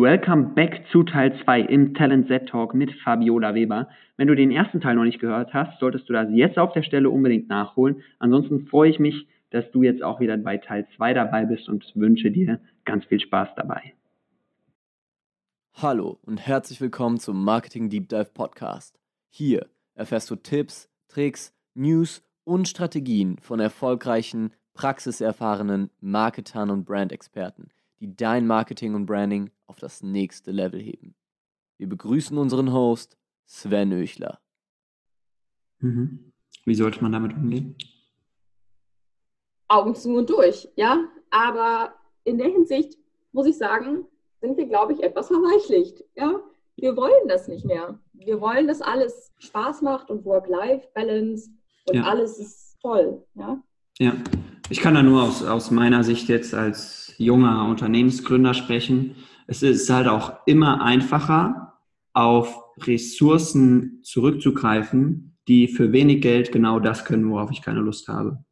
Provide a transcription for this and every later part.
Welcome back zu Teil 2 im Talent Z Talk mit Fabiola Weber. Wenn du den ersten Teil noch nicht gehört hast, solltest du das jetzt auf der Stelle unbedingt nachholen. Ansonsten freue ich mich, dass du jetzt auch wieder bei Teil 2 dabei bist und wünsche dir ganz viel Spaß dabei. Hallo und herzlich willkommen zum Marketing Deep Dive Podcast. Hier erfährst du Tipps, Tricks, News und Strategien von erfolgreichen, praxiserfahrenen Marketern und Brandexperten, die dein Marketing und Branding auf das nächste Level heben. Wir begrüßen unseren Host Sven Öchler. Mhm. Wie sollte man damit umgehen? Augen zu und durch, ja. Aber in der Hinsicht muss ich sagen, sind wir, glaube ich, etwas verweichlicht. Ja? Wir wollen das nicht mehr. Wir wollen, dass alles Spaß macht und Work-Life-Balance und ja. alles ist toll. Ja? ja, ich kann da nur aus, aus meiner Sicht jetzt als junger Unternehmensgründer sprechen. Es ist halt auch immer einfacher, auf Ressourcen zurückzugreifen, die für wenig Geld genau das können, worauf ich keine Lust habe.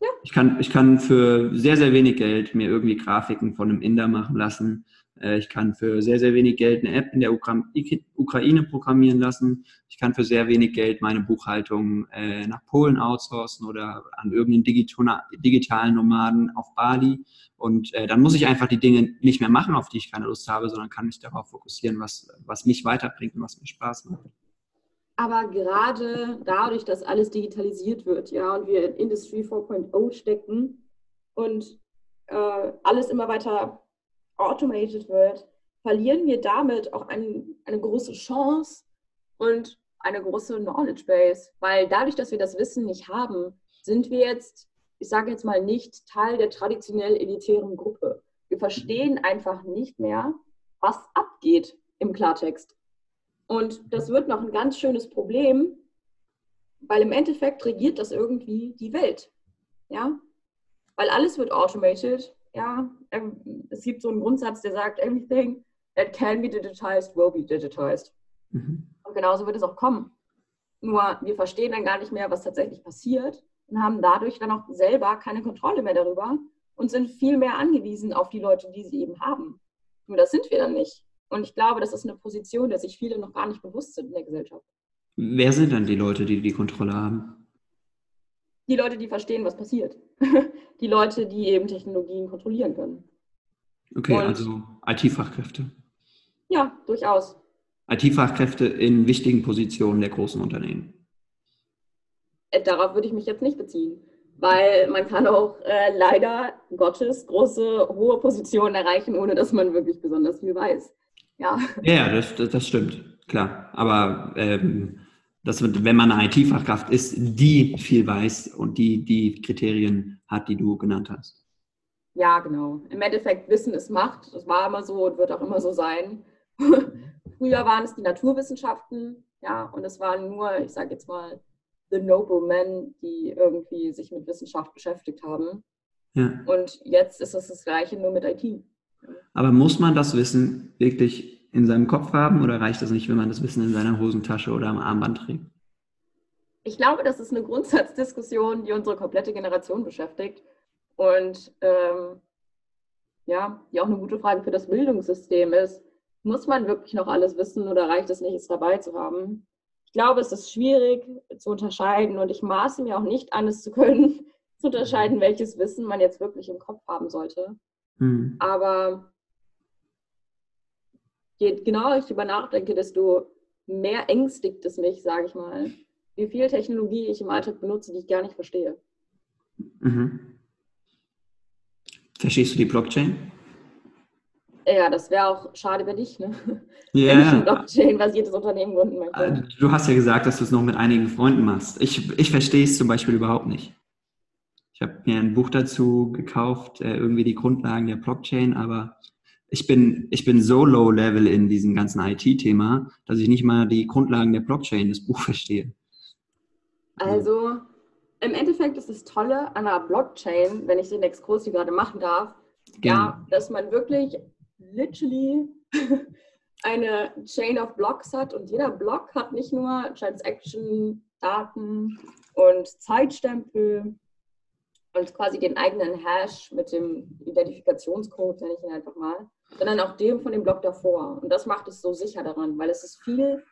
Ja. Ich, kann, ich kann für sehr, sehr wenig Geld mir irgendwie Grafiken von einem Inder machen lassen. Äh, ich kann für sehr, sehr wenig Geld eine App in der Ukraine programmieren lassen. Ich kann für sehr wenig Geld meine Buchhaltung äh, nach Polen outsourcen oder an irgendeinen digitalen Nomaden auf Bali. Und äh, dann muss ich einfach die Dinge nicht mehr machen, auf die ich keine Lust habe, sondern kann mich darauf fokussieren, was, was mich weiterbringt und was mir Spaß macht. Aber gerade dadurch, dass alles digitalisiert wird, ja, und wir in Industry 4.0 stecken und äh, alles immer weiter automated wird, verlieren wir damit auch ein, eine große Chance und eine große Knowledge Base. Weil dadurch, dass wir das Wissen nicht haben, sind wir jetzt, ich sage jetzt mal nicht Teil der traditionell elitären Gruppe. Wir verstehen einfach nicht mehr, was abgeht im Klartext. Und das wird noch ein ganz schönes Problem, weil im Endeffekt regiert das irgendwie die Welt. Ja? Weil alles wird automated. Ja? Ähm, es gibt so einen Grundsatz, der sagt, everything that can be digitized will be digitized. Mhm. Und genauso wird es auch kommen. Nur wir verstehen dann gar nicht mehr, was tatsächlich passiert und haben dadurch dann auch selber keine Kontrolle mehr darüber und sind viel mehr angewiesen auf die Leute, die sie eben haben. Nur das sind wir dann nicht. Und ich glaube, das ist eine Position, der sich viele noch gar nicht bewusst sind in der Gesellschaft. Wer sind dann die Leute, die die Kontrolle haben? Die Leute, die verstehen, was passiert. die Leute, die eben Technologien kontrollieren können. Okay, Und, also IT-Fachkräfte. Ja, durchaus. IT-Fachkräfte in wichtigen Positionen der großen Unternehmen. Äh, darauf würde ich mich jetzt nicht beziehen, weil man kann auch äh, leider Gottes große, hohe Positionen erreichen, ohne dass man wirklich besonders viel weiß. Ja, ja das, das, das stimmt, klar. Aber ähm, das, wenn man eine IT-Fachkraft ist, die viel weiß und die die Kriterien hat, die du genannt hast. Ja, genau. Im Endeffekt, Wissen ist Macht. Das war immer so und wird auch immer so sein. Früher waren es die Naturwissenschaften, ja, und es waren nur, ich sage jetzt mal, the noble men, die irgendwie sich mit Wissenschaft beschäftigt haben. Ja. Und jetzt ist es das Gleiche nur mit IT. Aber muss man das Wissen wirklich in seinem Kopf haben oder reicht das nicht, wenn man das Wissen in seiner Hosentasche oder am Armband trägt? Ich glaube, das ist eine Grundsatzdiskussion, die unsere komplette Generation beschäftigt. Und ähm, ja, die auch eine gute Frage für das Bildungssystem ist. Muss man wirklich noch alles wissen oder reicht es nicht, es dabei zu haben? Ich glaube, es ist schwierig zu unterscheiden und ich maße mir auch nicht an, es zu können, zu unterscheiden, welches Wissen man jetzt wirklich im Kopf haben sollte. Mhm. Aber je genauer ich darüber nachdenke, desto mehr ängstigt es mich, sage ich mal, wie viel Technologie ich im Alltag benutze, die ich gar nicht verstehe. Mhm. Verstehst du die Blockchain? Ja, das wäre auch schade, wenn ich, ne? Yeah. Wenn ich ein Blockchain-basiertes Unternehmen gründen möchte. Äh, du hast ja gesagt, dass du es noch mit einigen Freunden machst. Ich, ich verstehe es zum Beispiel überhaupt nicht. Ich habe mir ein Buch dazu gekauft, äh, irgendwie die Grundlagen der Blockchain, aber ich bin, ich bin so low level in diesem ganzen IT-Thema, dass ich nicht mal die Grundlagen der Blockchain, das Buch verstehe. Also, im Endeffekt ist das Tolle an einer Blockchain, wenn ich den Exkurs hier gerade machen darf, ja, dass man wirklich literally eine Chain of Blocks hat und jeder Block hat nicht nur Transaction, Daten und Zeitstempel und quasi den eigenen Hash mit dem Identifikationscode, nenne ich ihn einfach mal, sondern auch dem von dem Block davor. Und das macht es so sicher daran, weil es ist viel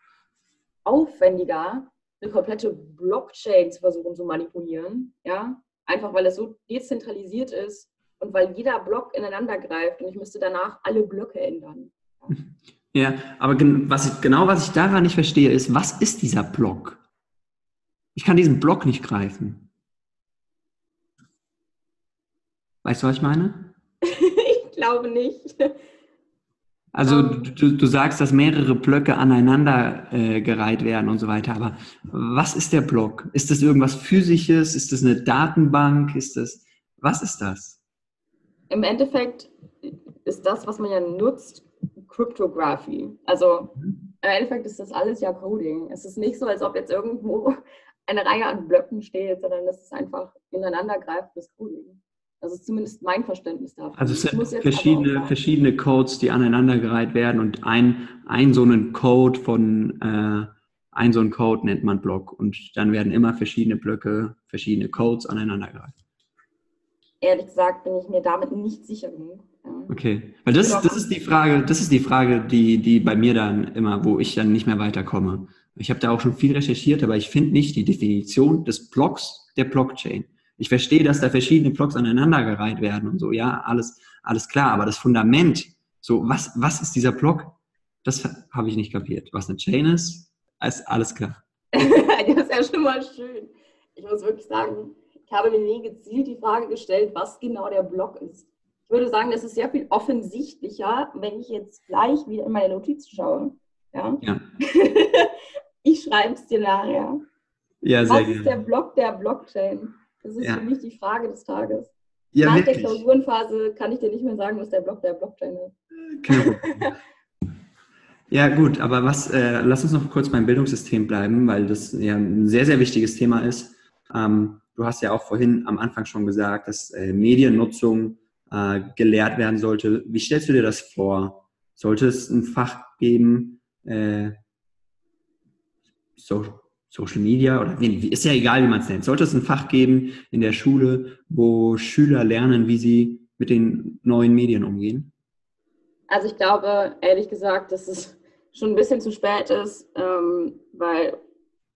aufwendiger, eine komplette Blockchain zu versuchen zu manipulieren. Ja? Einfach weil es so dezentralisiert ist und weil jeder Block ineinander greift und ich müsste danach alle Blöcke ändern. Ja, aber was ich, genau was ich daran nicht verstehe, ist, was ist dieser Block? Ich kann diesen Block nicht greifen. Weißt du, was ich meine? glaube nicht. Also du, du, sagst, dass mehrere Blöcke aneinander äh, gereiht werden und so weiter, aber was ist der Block? Ist das irgendwas Physisches? Ist das eine Datenbank? Ist das, was ist das? Im Endeffekt ist das, was man ja nutzt, Cryptography. Also mhm. im Endeffekt ist das alles ja Coding. Es ist nicht so, als ob jetzt irgendwo eine Reihe an Blöcken steht, sondern es ist einfach ineinandergreifendes Coding. Das ist zumindest mein Verständnis davon. Also es sind verschiedene, verschiedene Codes, die aneinandergereiht werden und ein, ein so einen Code von äh, ein so einen Code nennt man Block und dann werden immer verschiedene Blöcke, verschiedene Codes aneinandergereiht. Ehrlich gesagt bin ich mir damit nicht sicher genug. Okay, weil das, das ist die Frage, das ist die Frage, die, die bei mir dann immer, wo ich dann nicht mehr weiterkomme. Ich habe da auch schon viel recherchiert, aber ich finde nicht die Definition des Blocks der Blockchain. Ich verstehe, dass da verschiedene Blocks aneinandergereiht werden und so, ja, alles, alles klar, aber das Fundament, so, was, was ist dieser Block? Das habe ich nicht kapiert. Was eine Chain ist, ist alles klar. das ist ja schon mal schön. Ich muss wirklich sagen, ich habe mir nie gezielt die Frage gestellt, was genau der Block ist. Ich würde sagen, das ist sehr viel offensichtlicher, wenn ich jetzt gleich wieder in meine Notizen schaue. Ja. ja. ich schreibe es dir nachher. Ja, sehr Was ist der Block der Blockchain? Das ist ja. für mich die Frage des Tages. Ja, Nach wirklich. der Klausurenphase kann ich dir nicht mehr sagen, was der Block der Blockchain ist. ja, gut, aber was, äh, lass uns noch kurz beim Bildungssystem bleiben, weil das ja ein sehr, sehr wichtiges Thema ist. Ähm, du hast ja auch vorhin am Anfang schon gesagt, dass äh, Mediennutzung äh, gelehrt werden sollte. Wie stellst du dir das vor? Sollte es ein Fach geben, äh, so, Social Media oder ist ja egal, wie man es nennt. Sollte es ein Fach geben in der Schule, wo Schüler lernen, wie sie mit den neuen Medien umgehen? Also ich glaube, ehrlich gesagt, dass es schon ein bisschen zu spät ist, ähm, weil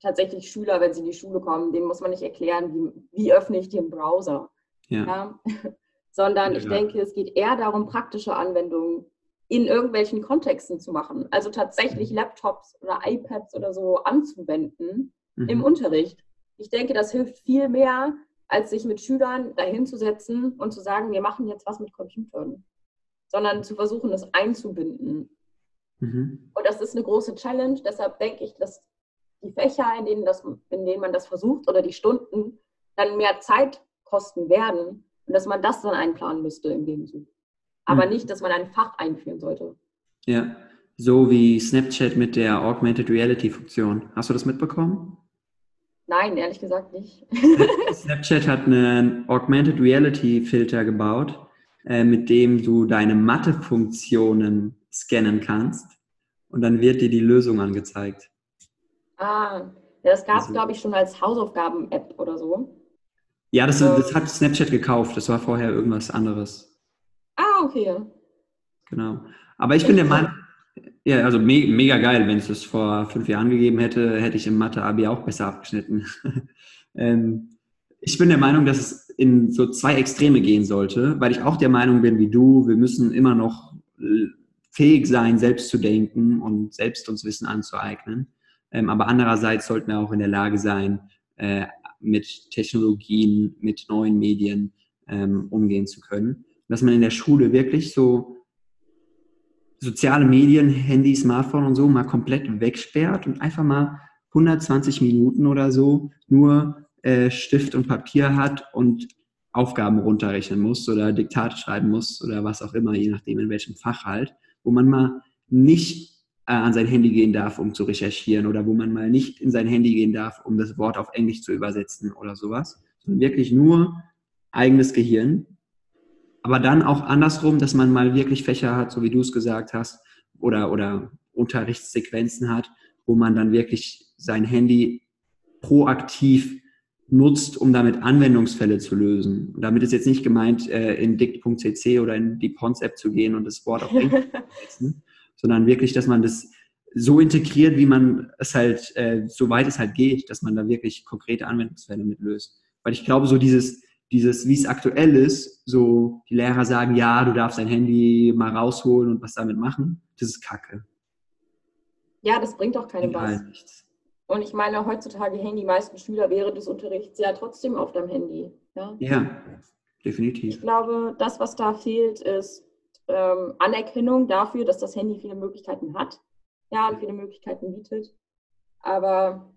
tatsächlich Schüler, wenn sie in die Schule kommen, denen muss man nicht erklären, wie, wie öffne ich den Browser. Ja. ja? Sondern ja, ich denke, es geht eher darum, praktische Anwendungen in irgendwelchen Kontexten zu machen. Also tatsächlich mhm. Laptops oder iPads oder so anzuwenden mhm. im Unterricht. Ich denke, das hilft viel mehr, als sich mit Schülern dahinzusetzen und zu sagen, wir machen jetzt was mit Computern, sondern zu versuchen, das einzubinden. Mhm. Und das ist eine große Challenge. Deshalb denke ich, dass die Fächer, in denen, das, in denen man das versucht oder die Stunden dann mehr Zeit kosten werden und dass man das dann einplanen müsste im Gegenzug aber mhm. nicht, dass man ein Fach einführen sollte. Ja, so wie Snapchat mit der Augmented Reality Funktion. Hast du das mitbekommen? Nein, ehrlich gesagt nicht. Snapchat hat einen Augmented Reality Filter gebaut, äh, mit dem du deine Mathe-Funktionen scannen kannst und dann wird dir die Lösung angezeigt. Ah, ja, das gab es, also, glaube ich, schon als Hausaufgaben-App oder so. Ja, das, das hat Snapchat gekauft. Das war vorher irgendwas anderes. Ah, okay. Genau. Aber ich bin der Meinung, ja, also me mega geil, wenn es das vor fünf Jahren gegeben hätte, hätte ich im Mathe-Abi auch besser abgeschnitten. ähm, ich bin der Meinung, dass es in so zwei Extreme gehen sollte, weil ich auch der Meinung bin wie du, wir müssen immer noch fähig sein, selbst zu denken und selbst uns Wissen anzueignen. Ähm, aber andererseits sollten wir auch in der Lage sein, äh, mit Technologien, mit neuen Medien ähm, umgehen zu können dass man in der Schule wirklich so soziale Medien, Handy, Smartphone und so mal komplett wegsperrt und einfach mal 120 Minuten oder so nur äh, Stift und Papier hat und Aufgaben runterrechnen muss oder Diktate schreiben muss oder was auch immer, je nachdem in welchem Fach halt, wo man mal nicht äh, an sein Handy gehen darf, um zu recherchieren oder wo man mal nicht in sein Handy gehen darf, um das Wort auf Englisch zu übersetzen oder sowas, sondern wirklich nur eigenes Gehirn aber dann auch andersrum, dass man mal wirklich Fächer hat, so wie du es gesagt hast, oder, oder Unterrichtssequenzen hat, wo man dann wirklich sein Handy proaktiv nutzt, um damit Anwendungsfälle zu lösen. Und damit ist jetzt nicht gemeint, äh, in dict.cc oder in die Pons-App zu gehen und das Wort auf Englisch zu setzen, sondern wirklich, dass man das so integriert, wie man es halt, äh, soweit es halt geht, dass man da wirklich konkrete Anwendungsfälle mit löst. Weil ich glaube, so dieses, dieses, wie es aktuell ist, so die Lehrer sagen, ja, du darfst dein Handy mal rausholen und was damit machen, das ist Kacke. Ja, das bringt doch keinem was. Nichts. Und ich meine, heutzutage hängen die meisten Schüler während des Unterrichts ja trotzdem auf dem Handy. Ja, ja definitiv. Ich glaube, das, was da fehlt, ist ähm, Anerkennung dafür, dass das Handy viele Möglichkeiten hat. Ja, und viele Möglichkeiten bietet. Aber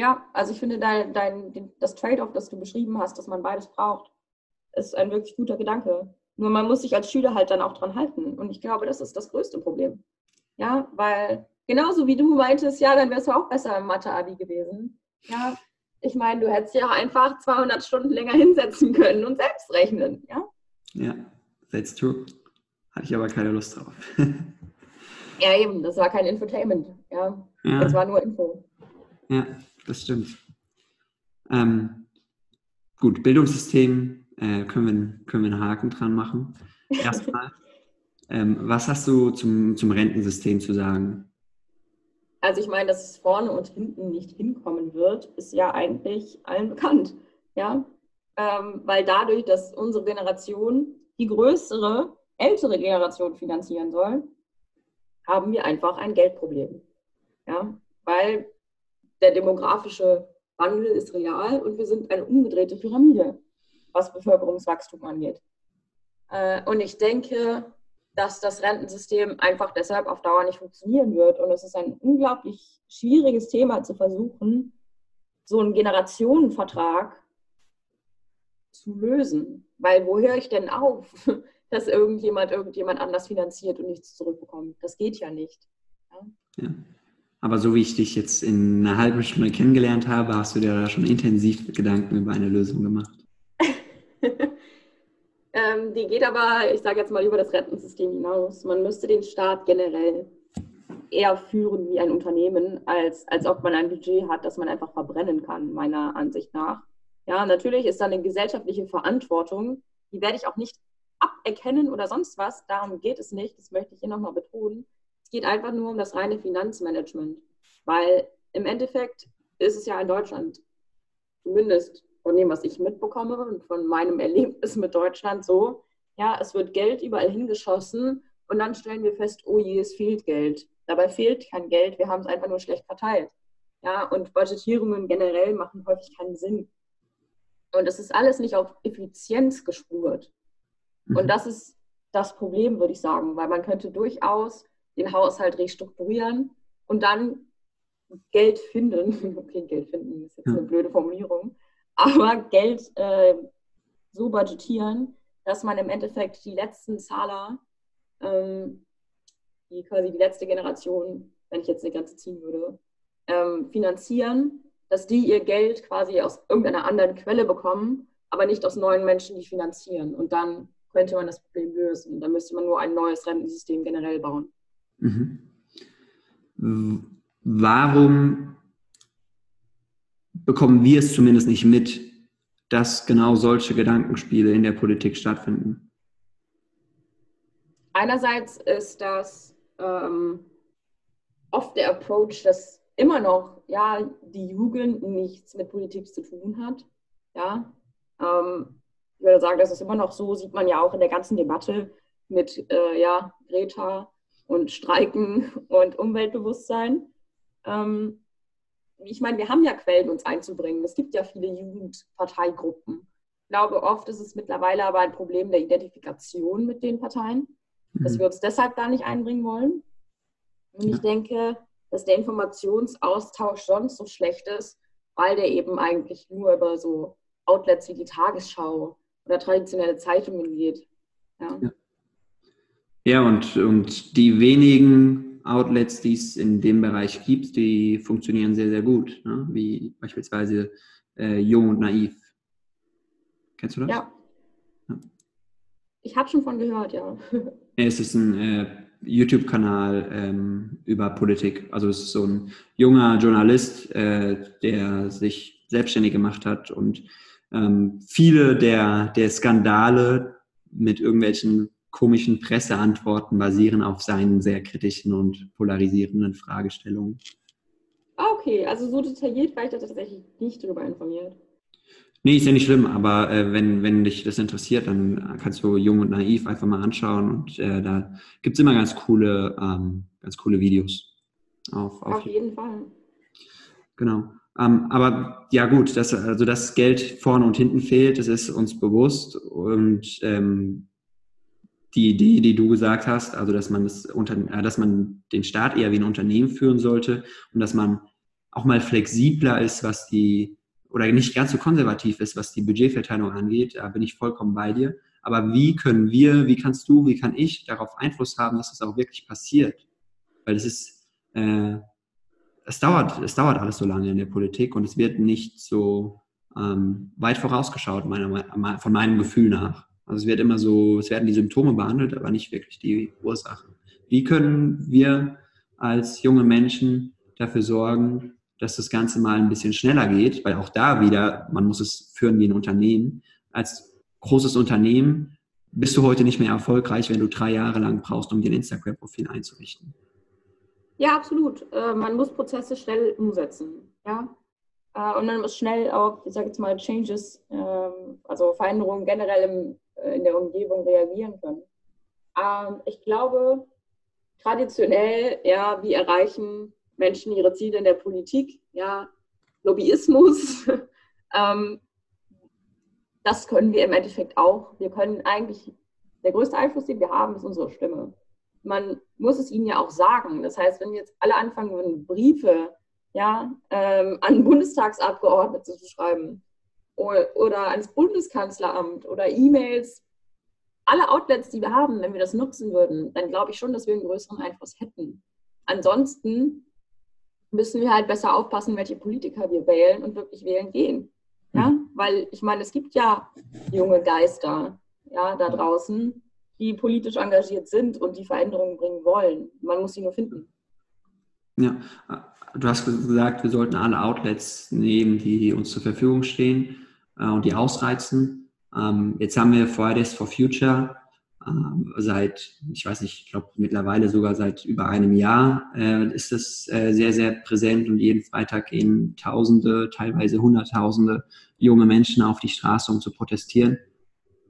ja, also ich finde, dein, dein, das Trade-off, das du beschrieben hast, dass man beides braucht, ist ein wirklich guter Gedanke. Nur man muss sich als Schüler halt dann auch dran halten. Und ich glaube, das ist das größte Problem. Ja, weil genauso wie du meintest, ja, dann wärst du auch besser im Mathe-Abi gewesen. Ja, ich meine, du hättest ja auch einfach 200 Stunden länger hinsetzen können und selbst rechnen. Ja, ja that's true. Hatte ich aber keine Lust drauf. ja, eben, das war kein Infotainment. Ja, ja. das war nur Info. Ja, das stimmt. Ähm, gut, Bildungssystem äh, können, wir, können wir einen Haken dran machen. Erstmal, ähm, was hast du zum, zum Rentensystem zu sagen? Also ich meine, dass es vorne und hinten nicht hinkommen wird, ist ja eigentlich allen bekannt. Ja? Ähm, weil dadurch, dass unsere Generation die größere, ältere Generation finanzieren soll, haben wir einfach ein Geldproblem. Ja? Weil der demografische Wandel ist real und wir sind eine umgedrehte Pyramide, was Bevölkerungswachstum angeht. Äh, und ich denke, dass das Rentensystem einfach deshalb auf Dauer nicht funktionieren wird. Und es ist ein unglaublich schwieriges Thema zu versuchen, so einen Generationenvertrag zu lösen. Weil wo höre ich denn auf, dass irgendjemand irgendjemand anders finanziert und nichts zurückbekommt? Das geht ja nicht. Ja. ja. Aber so wie ich dich jetzt in einer halben Stunde kennengelernt habe, hast du dir da schon intensiv Gedanken über eine Lösung gemacht. ähm, die geht aber, ich sage jetzt mal, über das Rentensystem hinaus. Man müsste den Staat generell eher führen wie ein Unternehmen, als, als ob man ein Budget hat, das man einfach verbrennen kann, meiner Ansicht nach. Ja, natürlich ist da eine gesellschaftliche Verantwortung, die werde ich auch nicht aberkennen oder sonst was. Darum geht es nicht, das möchte ich hier nochmal betonen. Es geht einfach nur um das reine Finanzmanagement, weil im Endeffekt ist es ja in Deutschland, zumindest von dem, was ich mitbekomme und von meinem Erlebnis mit Deutschland so, ja, es wird Geld überall hingeschossen und dann stellen wir fest, oh je, es fehlt Geld. Dabei fehlt kein Geld, wir haben es einfach nur schlecht verteilt. Ja, und Budgetierungen generell machen häufig keinen Sinn. Und es ist alles nicht auf Effizienz gespurt. Und mhm. das ist das Problem, würde ich sagen, weil man könnte durchaus den Haushalt restrukturieren und dann Geld finden. Okay, Geld finden ist jetzt eine blöde Formulierung, aber Geld äh, so budgetieren, dass man im Endeffekt die letzten Zahler, ähm, die quasi die letzte Generation, wenn ich jetzt eine Grenze ziehen würde, ähm, finanzieren, dass die ihr Geld quasi aus irgendeiner anderen Quelle bekommen, aber nicht aus neuen Menschen, die finanzieren. Und dann könnte man das Problem lösen. Dann müsste man nur ein neues Rentensystem generell bauen. Mhm. Warum bekommen wir es zumindest nicht mit, dass genau solche Gedankenspiele in der Politik stattfinden? Einerseits ist das ähm, oft der Approach, dass immer noch ja, die Jugend nichts mit Politik zu tun hat. Ja, ähm, ich würde sagen, das ist immer noch so, sieht man ja auch in der ganzen Debatte mit äh, ja, Greta und Streiken und Umweltbewusstsein. Ähm, ich meine, wir haben ja Quellen, uns einzubringen. Es gibt ja viele Jugendparteigruppen. Ich glaube, oft ist es mittlerweile aber ein Problem der Identifikation mit den Parteien, mhm. dass wir uns deshalb gar nicht einbringen wollen. Und ich denke, dass der Informationsaustausch sonst so schlecht ist, weil der eben eigentlich nur über so Outlets wie die Tagesschau oder traditionelle Zeitungen geht. Ja. ja. Ja, und, und die wenigen Outlets, die es in dem Bereich gibt, die funktionieren sehr, sehr gut. Ne? Wie beispielsweise äh, Jung und Naiv. Kennst du das? Ja. ja. Ich habe schon von gehört, ja. Es ist ein äh, YouTube-Kanal ähm, über Politik. Also es ist so ein junger Journalist, äh, der sich selbstständig gemacht hat und ähm, viele der, der Skandale mit irgendwelchen komischen Presseantworten basieren auf seinen sehr kritischen und polarisierenden Fragestellungen. Ah, okay. Also so detailliert war ich da tatsächlich nicht darüber informiert. Nee, ist ja nicht schlimm, aber äh, wenn, wenn dich das interessiert, dann kannst du Jung und Naiv einfach mal anschauen und äh, da gibt es immer ganz coole, ähm, ganz coole Videos. Auf, auf, auf jeden Fall. Genau. Ähm, aber ja gut, dass, also das Geld vorne und hinten fehlt, das ist uns bewusst und ähm, die Idee, die du gesagt hast, also dass man das unter, äh, dass man den Staat eher wie ein Unternehmen führen sollte und dass man auch mal flexibler ist, was die oder nicht ganz so konservativ ist, was die Budgetverteilung angeht, da bin ich vollkommen bei dir. Aber wie können wir, wie kannst du, wie kann ich darauf Einfluss haben, dass das auch wirklich passiert? Weil es ist, äh, es dauert, es dauert alles so lange in der Politik und es wird nicht so ähm, weit vorausgeschaut, meiner, von meinem Gefühl nach. Also es wird immer so, es werden die Symptome behandelt, aber nicht wirklich die Ursachen. Wie können wir als junge Menschen dafür sorgen, dass das Ganze mal ein bisschen schneller geht, weil auch da wieder, man muss es führen wie ein Unternehmen. Als großes Unternehmen bist du heute nicht mehr erfolgreich, wenn du drei Jahre lang brauchst, um dir ein Instagram-Profil einzurichten. Ja, absolut. Äh, man muss Prozesse schnell umsetzen. Ja? Äh, und man muss schnell auch, ich sage jetzt mal, Changes, ähm, also Veränderungen generell im in der Umgebung reagieren können. Ähm, ich glaube, traditionell, ja, wie erreichen Menschen ihre Ziele in der Politik? Ja, Lobbyismus. ähm, das können wir im Endeffekt auch. Wir können eigentlich, der größte Einfluss, den wir haben, ist unsere Stimme. Man muss es ihnen ja auch sagen. Das heißt, wenn jetzt alle anfangen würden, Briefe ja, ähm, an Bundestagsabgeordnete zu schreiben, oder ans Bundeskanzleramt oder E-Mails, alle Outlets, die wir haben, wenn wir das nutzen würden, dann glaube ich schon, dass wir einen größeren Einfluss hätten. Ansonsten müssen wir halt besser aufpassen, welche Politiker wir wählen und wirklich wählen gehen. Ja, mhm. weil ich meine, es gibt ja junge Geister ja, da draußen, die politisch engagiert sind und die Veränderungen bringen wollen. Man muss sie nur finden. Ja, du hast gesagt, wir sollten alle Outlets nehmen, die uns zur Verfügung stehen äh, und die ausreizen. Ähm, jetzt haben wir Fridays for Future ähm, seit, ich weiß nicht, ich glaube mittlerweile sogar seit über einem Jahr äh, ist es äh, sehr, sehr präsent und jeden Freitag gehen Tausende, teilweise Hunderttausende junge Menschen auf die Straße, um zu protestieren.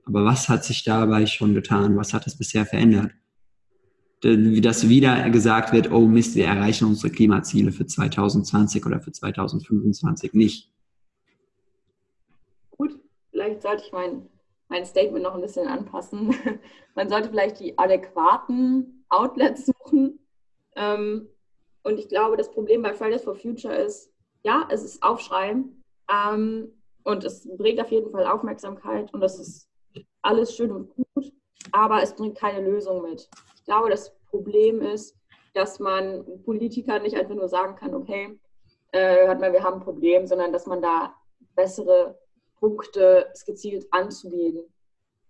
Aber was hat sich dabei schon getan? Was hat es bisher verändert? Dass wieder gesagt wird, oh Mist, wir erreichen unsere Klimaziele für 2020 oder für 2025 nicht vielleicht sollte ich mein, mein Statement noch ein bisschen anpassen. Man sollte vielleicht die adäquaten Outlets suchen. Ähm, und ich glaube, das Problem bei Fridays for Future ist, ja, es ist Aufschreien ähm, und es bringt auf jeden Fall Aufmerksamkeit und das ist alles schön und gut, aber es bringt keine Lösung mit. Ich glaube, das Problem ist, dass man Politikern nicht einfach nur sagen kann, okay, äh, hört mal, wir haben ein Problem, sondern dass man da bessere Punkte gezielt anzugehen,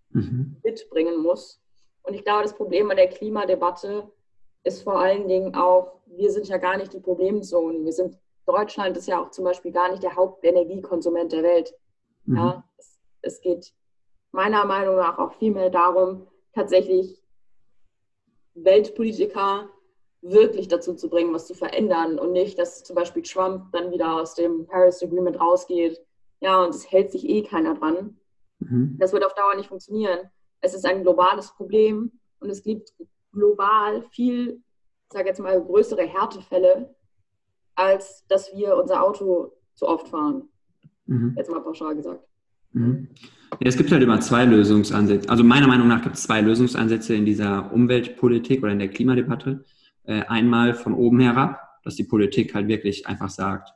mhm. mitbringen muss. Und ich glaube, das Problem an der Klimadebatte ist vor allen Dingen auch, wir sind ja gar nicht die Problemzonen. Wir sind, Deutschland ist ja auch zum Beispiel gar nicht der Hauptenergiekonsument der Welt. Mhm. Ja, es, es geht meiner Meinung nach auch vielmehr darum, tatsächlich Weltpolitiker wirklich dazu zu bringen, was zu verändern und nicht, dass zum Beispiel Trump dann wieder aus dem Paris Agreement rausgeht ja, und es hält sich eh keiner dran. Mhm. Das wird auf Dauer nicht funktionieren. Es ist ein globales Problem und es gibt global viel, ich sage jetzt mal, größere Härtefälle, als dass wir unser Auto zu oft fahren. Mhm. Jetzt mal pauschal gesagt. Mhm. Ja, es gibt halt immer zwei Lösungsansätze. Also meiner Meinung nach gibt es zwei Lösungsansätze in dieser Umweltpolitik oder in der Klimadebatte. Äh, einmal von oben herab, dass die Politik halt wirklich einfach sagt,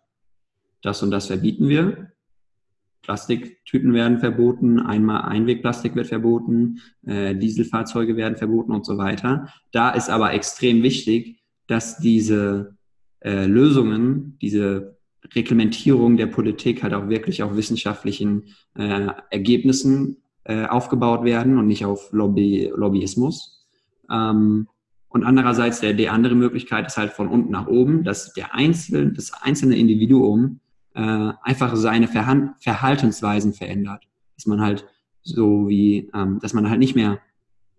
das und das verbieten wir. Plastiktüten werden verboten, einmal Einwegplastik wird verboten, äh, Dieselfahrzeuge werden verboten und so weiter. Da ist aber extrem wichtig, dass diese äh, Lösungen, diese Reglementierung der Politik halt auch wirklich auf wissenschaftlichen äh, Ergebnissen äh, aufgebaut werden und nicht auf Lobby, Lobbyismus. Ähm, und andererseits der, die andere Möglichkeit ist halt von unten nach oben, dass der einzelne, das einzelne Individuum äh, einfach seine Verhan Verhaltensweisen verändert. Dass man halt so wie, ähm, dass man halt nicht mehr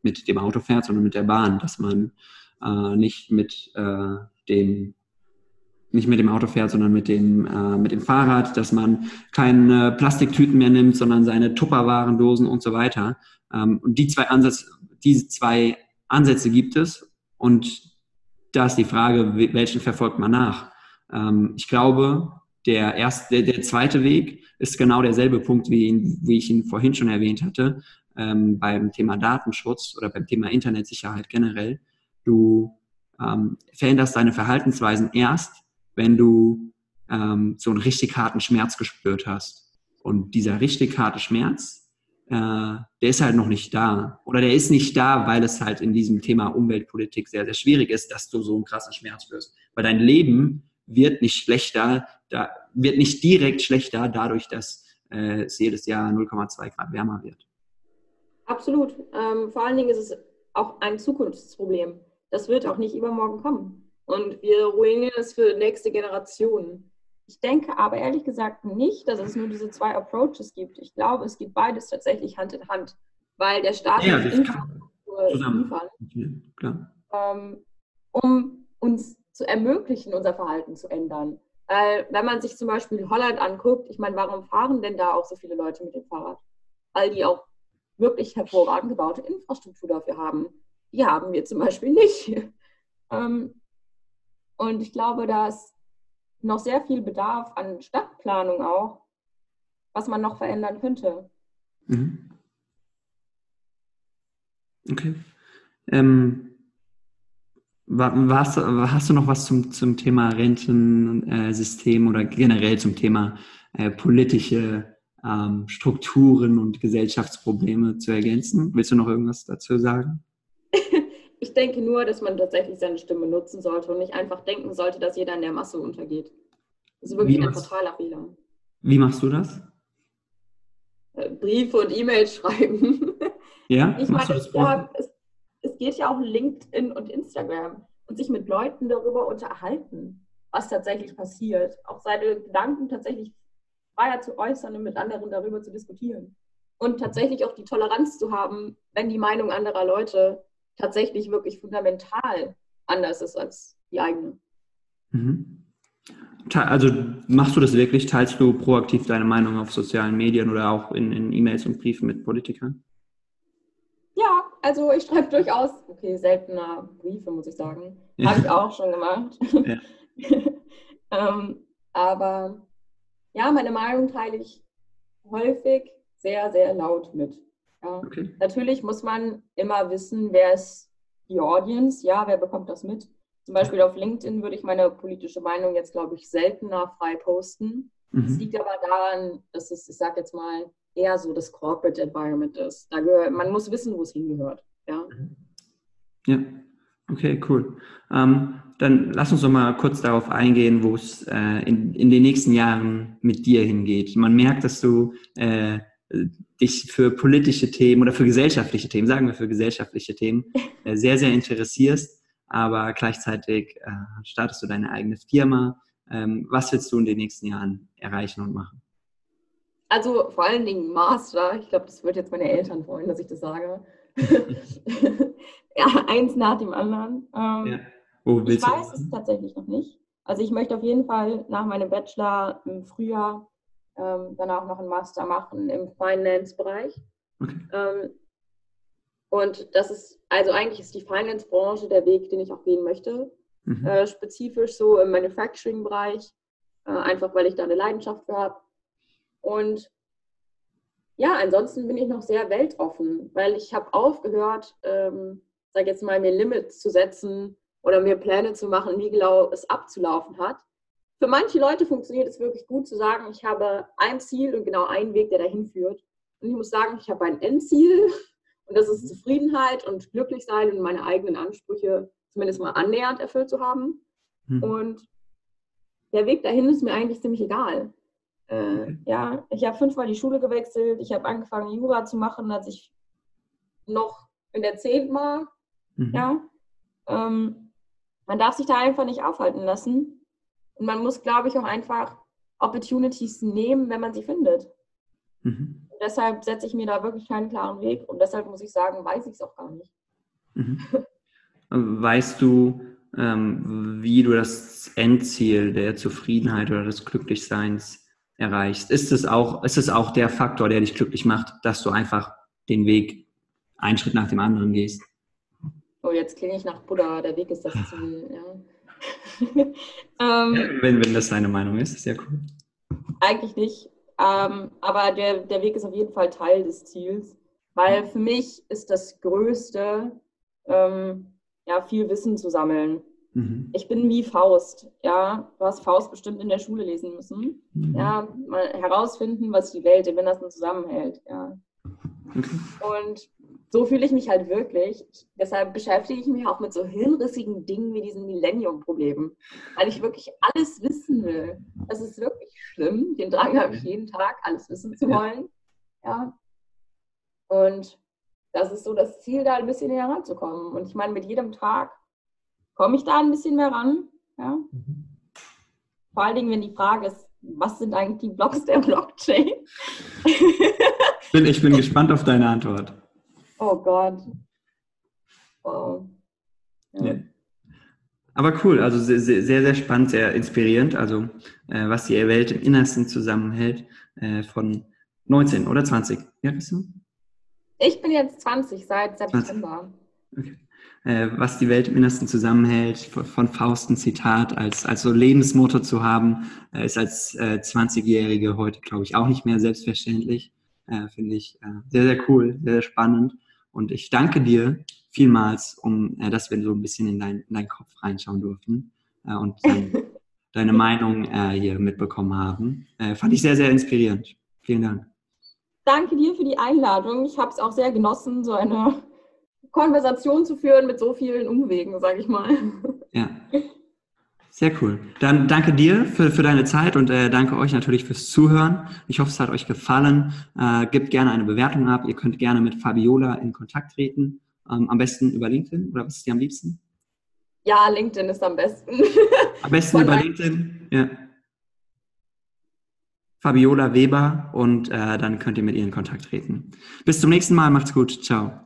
mit dem Auto fährt, sondern mit der Bahn, dass man äh, nicht mit äh, dem nicht mit dem Auto fährt, sondern mit dem, äh, mit dem Fahrrad, dass man keine Plastiktüten mehr nimmt, sondern seine Tupperwarendosen und so weiter. Ähm, und die zwei Ansätze, diese zwei Ansätze gibt es und da ist die Frage, welchen verfolgt man nach? Ähm, ich glaube, der, erste, der, der zweite Weg ist genau derselbe Punkt, wie, ihn, wie ich ihn vorhin schon erwähnt hatte, ähm, beim Thema Datenschutz oder beim Thema Internetsicherheit generell. Du ähm, veränderst deine Verhaltensweisen erst, wenn du ähm, so einen richtig harten Schmerz gespürt hast. Und dieser richtig harte Schmerz, äh, der ist halt noch nicht da. Oder der ist nicht da, weil es halt in diesem Thema Umweltpolitik sehr, sehr schwierig ist, dass du so einen krassen Schmerz spürst. Weil dein Leben wird nicht schlechter, da wird nicht direkt schlechter dadurch, dass äh, es jedes Jahr 0,2 Grad wärmer wird. Absolut. Ähm, vor allen Dingen ist es auch ein Zukunftsproblem. Das wird auch nicht übermorgen kommen. Und wir ruinieren es für nächste Generationen. Ich denke aber ehrlich gesagt nicht, dass es nur diese zwei Approaches gibt. Ich glaube, es geht beides tatsächlich Hand in Hand, weil der Staat ja, Infrastruktur liefern, ja, ähm, um uns zu ermöglichen, unser Verhalten zu ändern. Weil, wenn man sich zum Beispiel Holland anguckt, ich meine, warum fahren denn da auch so viele Leute mit dem Fahrrad? Weil die auch wirklich hervorragend gebaute Infrastruktur dafür haben. Die haben wir zum Beispiel nicht. Ähm, und ich glaube, da ist noch sehr viel Bedarf an Stadtplanung auch, was man noch verändern könnte. Mhm. Okay. Ähm, was, hast du noch was zum, zum Thema Rentensystem oder generell zum Thema äh, politische ähm, Strukturen und Gesellschaftsprobleme zu ergänzen? Willst du noch irgendwas dazu sagen? Ich denke nur, dass man tatsächlich seine Stimme nutzen sollte und nicht einfach denken sollte, dass jeder in der Masse untergeht. Das ist wirklich Wie ein totaler Fehler. Wie machst du das? Äh, Briefe und E-Mails schreiben. Ja, ich meine, es, ja, es, es geht ja auch LinkedIn und Instagram und sich mit Leuten darüber unterhalten, was tatsächlich passiert. Auch seine Gedanken tatsächlich freier zu äußern und mit anderen darüber zu diskutieren. Und tatsächlich auch die Toleranz zu haben, wenn die Meinung anderer Leute tatsächlich wirklich fundamental anders ist als die eigene. Mhm. Also machst du das wirklich? Teilst du proaktiv deine Meinung auf sozialen Medien oder auch in E-Mails und Briefen mit Politikern? Also ich schreibe durchaus, okay, seltener Briefe, muss ich sagen. Ja. Habe ich auch schon gemacht. Ja. ähm, aber ja, meine Meinung teile ich häufig sehr, sehr laut mit. Ja. Okay. Natürlich muss man immer wissen, wer ist die Audience, ja, wer bekommt das mit. Zum Beispiel auf LinkedIn würde ich meine politische Meinung jetzt, glaube ich, seltener frei posten. Mhm. Das liegt aber daran, dass es, ich sage jetzt mal, eher so das Corporate Environment ist. Da gehört, man muss wissen, wo es hingehört. Ja, ja. okay, cool. Ähm, dann lass uns doch mal kurz darauf eingehen, wo es äh, in, in den nächsten Jahren mit dir hingeht. Man merkt, dass du äh, dich für politische Themen oder für gesellschaftliche Themen, sagen wir für gesellschaftliche Themen, äh, sehr, sehr interessierst, aber gleichzeitig äh, startest du deine eigene Firma. Ähm, was willst du in den nächsten Jahren erreichen und machen? Also vor allen Dingen Master. Ich glaube, das wird jetzt meine Eltern freuen, dass ich das sage. ja, eins nach dem anderen. Ähm, ja. Wo willst ich weiß es tatsächlich noch nicht. Also ich möchte auf jeden Fall nach meinem Bachelor im Frühjahr ähm, dann auch noch einen Master machen im Finance-Bereich. Okay. Ähm, und das ist, also eigentlich ist die Finance-Branche der Weg, den ich auch gehen möchte. Mhm. Äh, spezifisch so im Manufacturing-Bereich, äh, einfach weil ich da eine Leidenschaft für habe. Und ja, ansonsten bin ich noch sehr weltoffen, weil ich habe aufgehört, ähm, sage jetzt mal, mir Limits zu setzen oder mir Pläne zu machen, wie genau es abzulaufen hat, für manche Leute funktioniert es wirklich gut zu sagen, ich habe ein Ziel und genau einen Weg, der dahin führt. Und ich muss sagen, ich habe ein Endziel und das ist Zufriedenheit und glücklich sein und meine eigenen Ansprüche zumindest mal annähernd erfüllt zu haben. Hm. Und der Weg dahin ist mir eigentlich ziemlich egal. Äh, ja, ich habe fünfmal die Schule gewechselt, ich habe angefangen, Jura zu machen, als ich noch in der 10. war. Mhm. Ja, ähm, man darf sich da einfach nicht aufhalten lassen. Und man muss, glaube ich, auch einfach Opportunities nehmen, wenn man sie findet. Mhm. Und deshalb setze ich mir da wirklich keinen klaren Weg und deshalb muss ich sagen, weiß ich es auch gar nicht. Mhm. Weißt du, ähm, wie du das Endziel der Zufriedenheit oder des Glücklichseins erreichst? Ist es auch, ist es auch der Faktor, der dich glücklich macht, dass du einfach den Weg einen Schritt nach dem anderen gehst? Oh, jetzt klinge ich nach Buddha, der Weg ist das Ziel. Ja. ähm, wenn, wenn das deine Meinung ist, ist ja cool. Eigentlich nicht. Ähm, aber der, der Weg ist auf jeden Fall Teil des Ziels, weil für mich ist das Größte, ähm, ja, viel Wissen zu sammeln. Mhm. Ich bin wie Faust, ja. Du hast Faust bestimmt in der Schule lesen müssen. Mhm. Ja, mal herausfinden, was die Welt im Innersten zusammenhält, ja. Okay. Und so fühle ich mich halt wirklich. Deshalb beschäftige ich mich auch mit so hirnrissigen Dingen wie diesen Millennium-Problemen, weil ich wirklich alles wissen will. Das ist wirklich schlimm. Den Drang habe ich jeden Tag, alles wissen zu wollen. Ja. Und das ist so das Ziel, da ein bisschen näher ranzukommen. Und ich meine, mit jedem Tag komme ich da ein bisschen mehr ran. Ja. Vor allen Dingen, wenn die Frage ist, was sind eigentlich die Blocks der Blockchain? ich, bin, ich bin gespannt auf deine Antwort. Oh Gott. Wow. Ja. Ja. Aber cool, also sehr, sehr, sehr spannend, sehr inspirierend. Also, äh, was die Welt im Innersten zusammenhält, äh, von 19 oder 20. Wie alt bist du? Ich bin jetzt 20, seit September. 20. Okay. Äh, was die Welt im Innersten zusammenhält, von Faust ein Zitat als, als so Lebensmotto zu haben, äh, ist als äh, 20-Jährige heute, glaube ich, auch nicht mehr selbstverständlich. Äh, Finde ich äh, sehr, sehr cool, sehr, sehr spannend. Und ich danke dir vielmals, um, äh, dass wir so ein bisschen in, dein, in deinen Kopf reinschauen durften und dein, deine Meinung hier mitbekommen haben. Fand ich sehr, sehr inspirierend. Vielen Dank. Danke dir für die Einladung. Ich habe es auch sehr genossen, so eine Konversation zu führen mit so vielen Umwegen, sage ich mal. Ja. Sehr cool. Dann danke dir für, für deine Zeit und äh, danke euch natürlich fürs Zuhören. Ich hoffe, es hat euch gefallen. Äh, gebt gerne eine Bewertung ab. Ihr könnt gerne mit Fabiola in Kontakt treten. Ähm, am besten über LinkedIn oder was ist dir am liebsten? Ja, LinkedIn ist am besten. Am besten über LinkedIn. Ja. Fabiola Weber und äh, dann könnt ihr mit ihr in Kontakt treten. Bis zum nächsten Mal. Macht's gut. Ciao.